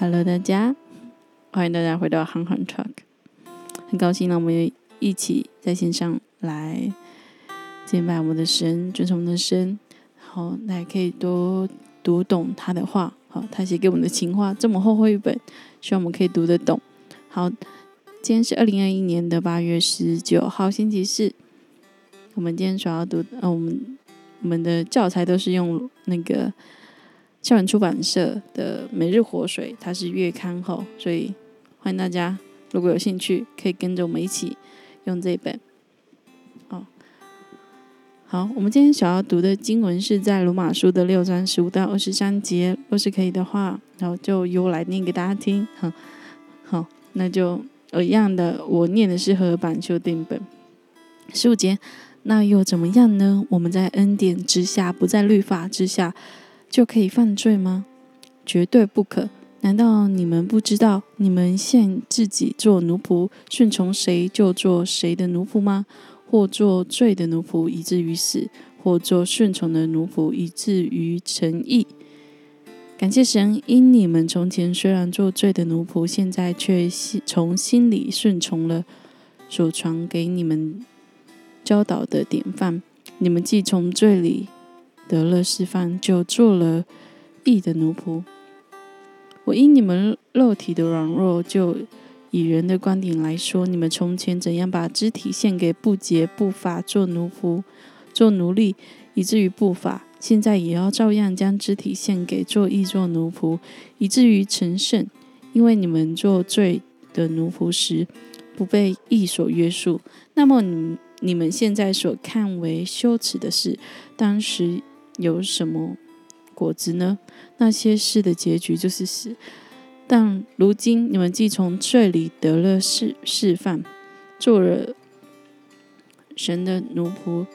Hello，大家，欢迎大家回到憨憨 Talk，很高兴呢，我们一起在线上来敬拜我们的神，尊崇我们的神，好，那也可以多读懂他的话，好，他写给我们的情话这么厚厚一本，希望我们可以读得懂。好，今天是二零二一年的八月十九号，星期四。我们今天主要读，呃，我们我们的教材都是用那个。校园出版社的《每日活水》，它是月刊后，所以欢迎大家，如果有兴趣，可以跟着我们一起用这本。哦，好，我们今天想要读的经文是在罗马书的六章十五到二十三节，若是可以的话，然后就由我来念给大家听。好，好，那就一样的，我念的是和版修订本。十五节，那又怎么样呢？我们在恩典之下，不在律法之下。就可以犯罪吗？绝对不可！难道你们不知道，你们现自己做奴仆，顺从谁就做谁的奴仆吗？或做罪的奴仆，以至于死；或做顺从的奴仆，以至于成义。感谢神，因你们从前虽然做罪的奴仆，现在却从心里顺从了所传给你们教导的典范。你们既从罪里。得了释放，就做了义的奴仆。我因你们肉体的软弱，就以人的观点来说，你们从前怎样把肢体献给不洁不法做奴仆、做奴隶，以至于不法，现在也要照样将肢体献给做义做奴仆，以至于成圣。因为你们做罪的奴仆时，不被义所约束，那么你你们现在所看为羞耻的事，当时。有什么果子呢？那些事的结局就是死。但如今你们既从罪里得了释释放，做了神的奴仆，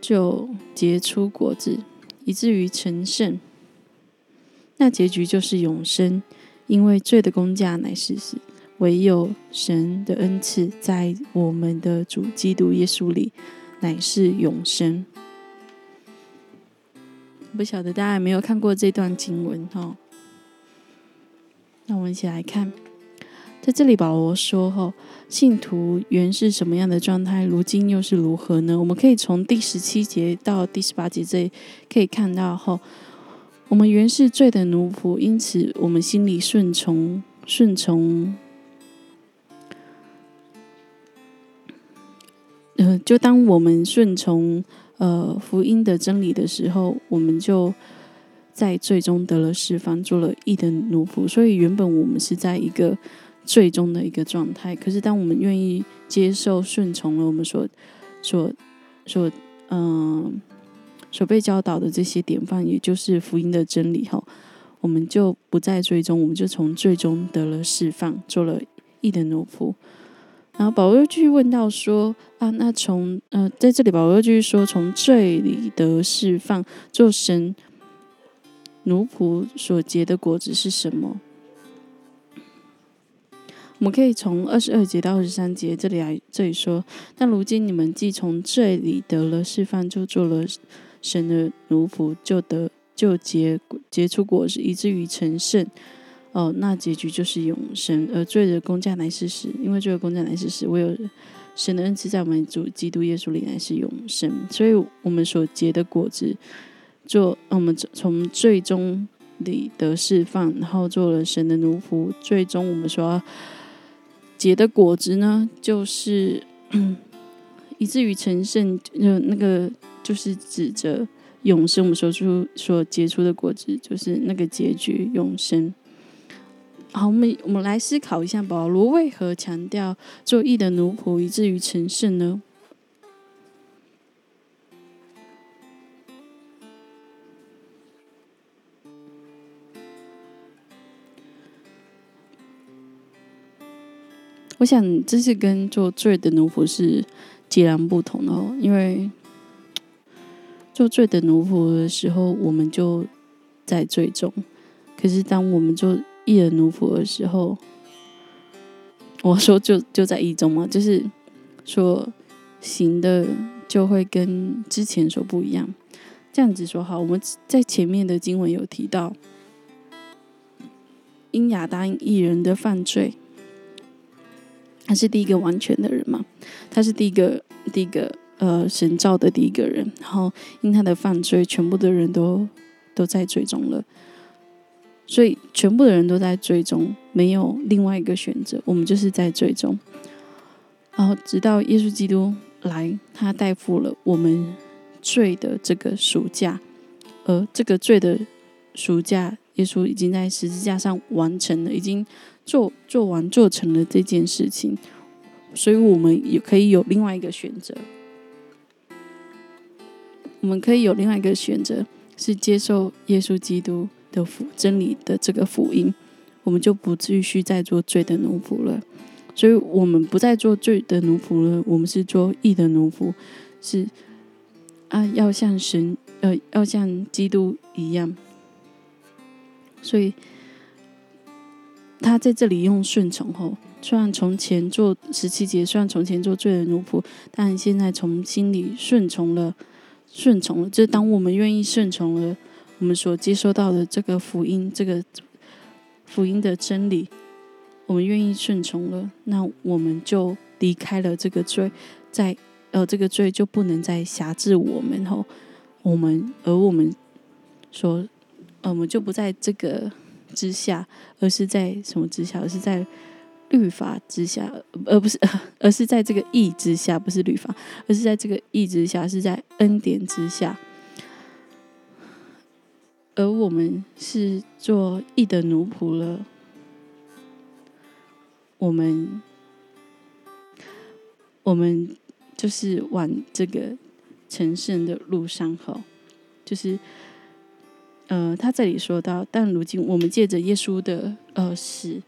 就结出果子，以至于成圣。那结局就是永生，因为罪的工价乃是死，唯有神的恩赐在我们的主基督耶稣里，乃是永生。不晓得大家有没有看过这段经文哈？那我们一起来看，在这里保罗说：“哈，信徒原是什么样的状态，如今又是如何呢？”我们可以从第十七节到第十八节这可以看到，哈，我们原是罪的奴仆，因此我们心里顺从，顺从。呃，就当我们顺从。呃，福音的真理的时候，我们就在最终得了释放，做了义的奴仆。所以原本我们是在一个最终的一个状态。可是当我们愿意接受、顺从了我们所、所、所，嗯，所被教导的这些典范，也就是福音的真理后，我们就不再最终，我们就从最终得了释放，做了义的奴仆。然后保罗又继续问到说：“啊，那从呃，在这里保罗又继续说，从罪里得释放，做神奴仆所结的果子是什么？我们可以从二十二节到二十三节这里来这里说。那如今你们既从罪里得了释放，就做了神的奴仆，就得就结结出果子，以至于成圣。”哦，那结局就是永生，而罪的公价乃是死，因为罪的公价乃是死。唯有神的恩赐在我们主基督耶稣里乃是永生，所以我们所结的果子，做我们从最终里得释放，然后做了神的奴仆，最终我们所结的果子呢，就是 以至于成圣，就那个就是指着永生，我们所出所结出的果子，就是那个结局永生。好，我们我们来思考一下，保罗为何强调做义的奴仆以至于成圣呢？我想这是跟做罪的奴仆是截然不同的哦，因为做罪的奴仆的时候，我们就在罪中；可是当我们做一人奴仆的时候，我说就就在一中嘛，就是说行的就会跟之前说不一样。这样子说好，我们在前面的经文有提到，因亚当一人的犯罪，他是第一个完全的人嘛？他是第一个第一个呃神造的第一个人，然后因他的犯罪，全部的人都都在追踪了，所以全部的人都在追踪，没有另外一个选择，我们就是在追踪，然后直到耶稣基督来，他代付了我们罪的这个赎价，而这个罪的赎价。耶稣已经在十字架上完成了，已经做做完做成了这件事情，所以我们也可以有另外一个选择。我们可以有另外一个选择，是接受耶稣基督的福真理的这个福音，我们就不继续再做罪的奴仆了。所以我们不再做罪的奴仆了，我们是做义的奴仆，是啊，要像神呃，要像基督一样。所以，他在这里用顺从后，虽然从前做十七节，虽然从前做罪的奴仆，但现在从心里顺从了，顺从了。就当我们愿意顺从了我们所接收到的这个福音，这个福音的真理，我们愿意顺从了，那我们就离开了这个罪，在呃这个罪就不能再辖制我们后，我们而我们说。我们就不在这个之下，而是在什么之下？而是在律法之下，而不是，而是在这个义之下，不是律法，而是在这个义之下，是在恩典之下。而我们是做义的奴仆了，我们，我们就是往这个成圣的路上，吼，就是。呃，他这里说到，但如今我们借着耶稣的呃死，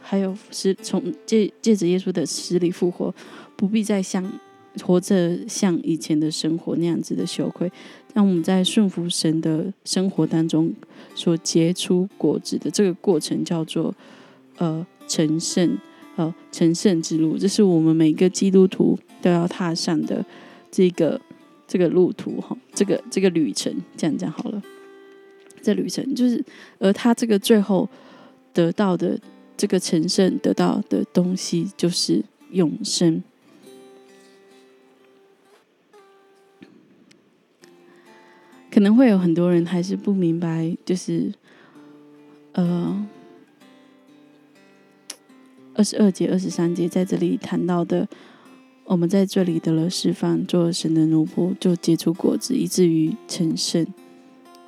还有死从借借着耶稣的死里复活，不必再像活着像以前的生活那样子的羞愧，让我们在顺服神的生活当中所结出果子的这个过程，叫做呃成圣呃成圣之路，这是我们每个基督徒都要踏上的这个这个路途哈，这个这个旅程，这样讲好了。这旅程就是，而他这个最后得到的这个成圣得到的东西，就是永生。可能会有很多人还是不明白，就是呃，二十二节、二十三节在这里谈到的，我们在这里得了释放，做神的奴仆，就结出果子，以至于成圣。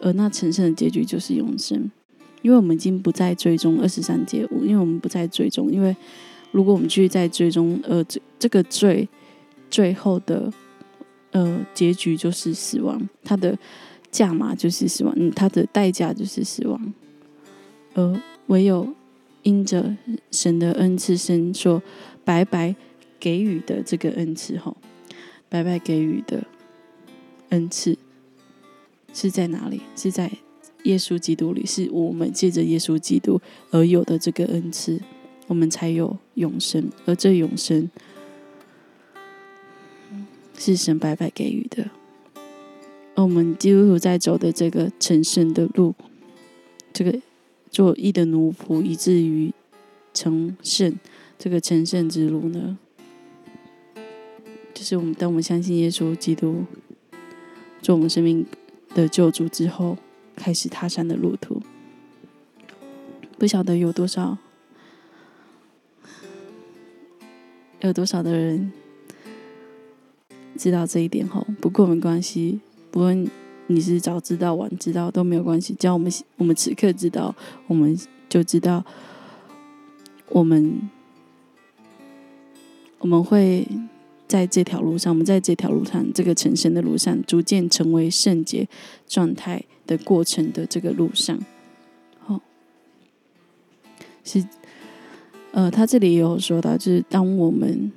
而那成圣的结局就是永生，因为我们已经不再追踪二十三节五，因为我们不再追踪，因为如果我们继续在追踪，呃，这这个罪最后的呃结局就是死亡，它的价码就是死亡，嗯，它的代价就是死亡，而唯有因着神的恩赐，神说白白给予的这个恩赐，哈，白白给予的恩赐。是在哪里？是在耶稣基督里，是我们借着耶稣基督而有的这个恩赐，我们才有永生。而这永生是神白白给予的。而我们基督徒在走的这个成圣的路，这个做义的奴仆，以至于成圣，这个成圣之路呢，就是我们当我们相信耶稣基督，做我们生命。的救主之后，开始踏上的路途，不晓得有多少，有多少的人知道这一点后，不过没关系，不论你是早知道晚知道都没有关系，只要我们我们此刻知道，我们就知道，我们我们会。在这条路上，我们在这条路上，这个成神的路上，逐渐成为圣洁状态的过程的这个路上，好，是，呃，他这里也有说到，就是当我们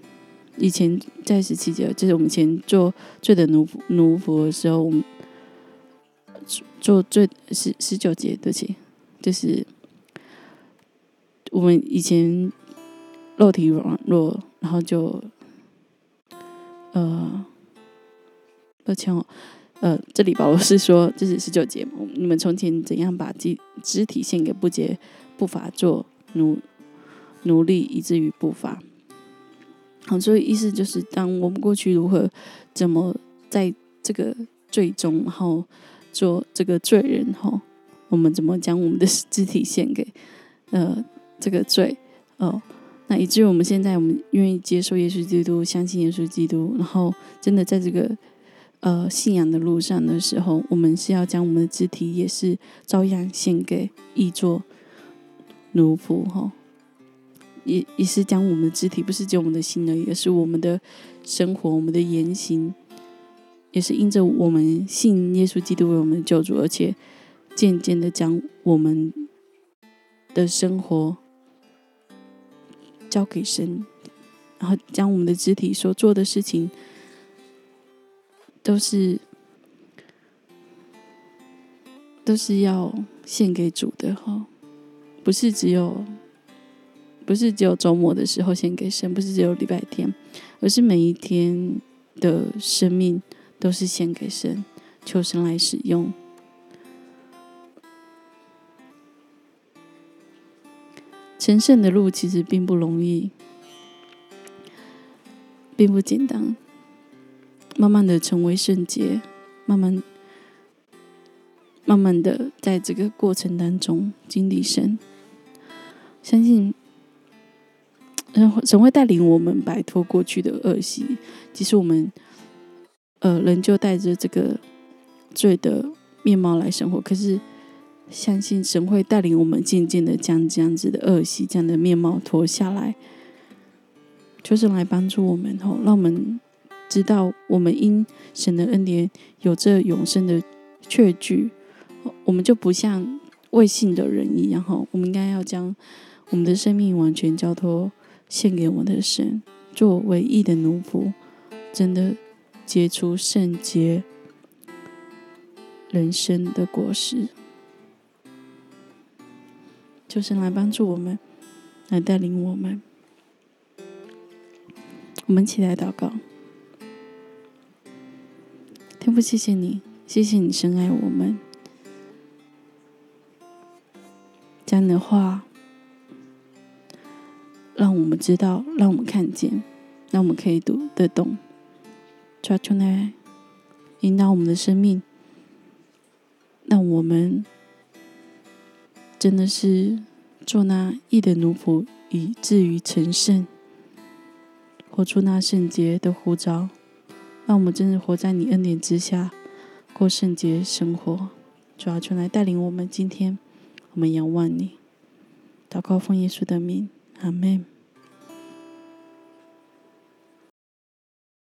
以前在十七节，就是我们以前做罪的奴奴仆的时候，我们做罪十十九节，对不起，就是我们以前肉体软弱，然后就。呃，抱歉哦，呃，这里保罗是说，这是十九节，你们从前怎样把肢肢体献给不洁不法做奴奴隶，以至于不法。好，所以意思就是，当我们过去如何怎么在这个最终，然后做这个罪人，哈，我们怎么将我们的肢体献给呃这个罪，哦，那以至于我们现在我们愿意接受耶稣基督，相信耶稣基督，然后真的在这个呃信仰的路上的时候，我们是要将我们的肢体也是照样献给义作奴仆，哈。也也是将我们的肢体，不是只有我们的心而已，而是我们的生活、我们的言行，也是因着我们信耶稣基督为我们救主，而且渐渐的将我们的生活交给神，然后将我们的肢体所做的事情，都是都是要献给主的哈，不是只有。不是只有周末的时候献给神，不是只有礼拜天，而是每一天的生命都是献给神，求神来使用。成圣的路其实并不容易，并不简单。慢慢的成为圣洁，慢慢、慢慢的在这个过程当中经历神，相信。神会带领我们摆脱过去的恶习，即使我们呃仍旧带着这个罪的面貌来生活，可是相信神会带领我们渐渐的将这样子的恶习、这样的面貌脱下来，就是来帮助我们吼，让我们知道我们因神的恩典有这永生的确据，我们就不像未信的人一样哈，我们应该要将我们的生命完全交托。献给我的神，做唯一的奴仆，真的结出圣洁人生的果实。求神来帮助我们，来带领我们。我们起来祷告，天父，谢谢你，谢谢你深爱我们，将你的话。让我们知道，让我们看见，让我们可以读得懂，抓住来引导我们的生命，让我们真的是做那义的奴仆，以至于成圣，活出那圣洁的呼召，让我们真的活在你恩典之下，过圣洁生活。主要就来带领我们，今天我们仰望你，祷告奉耶稣的名。阿门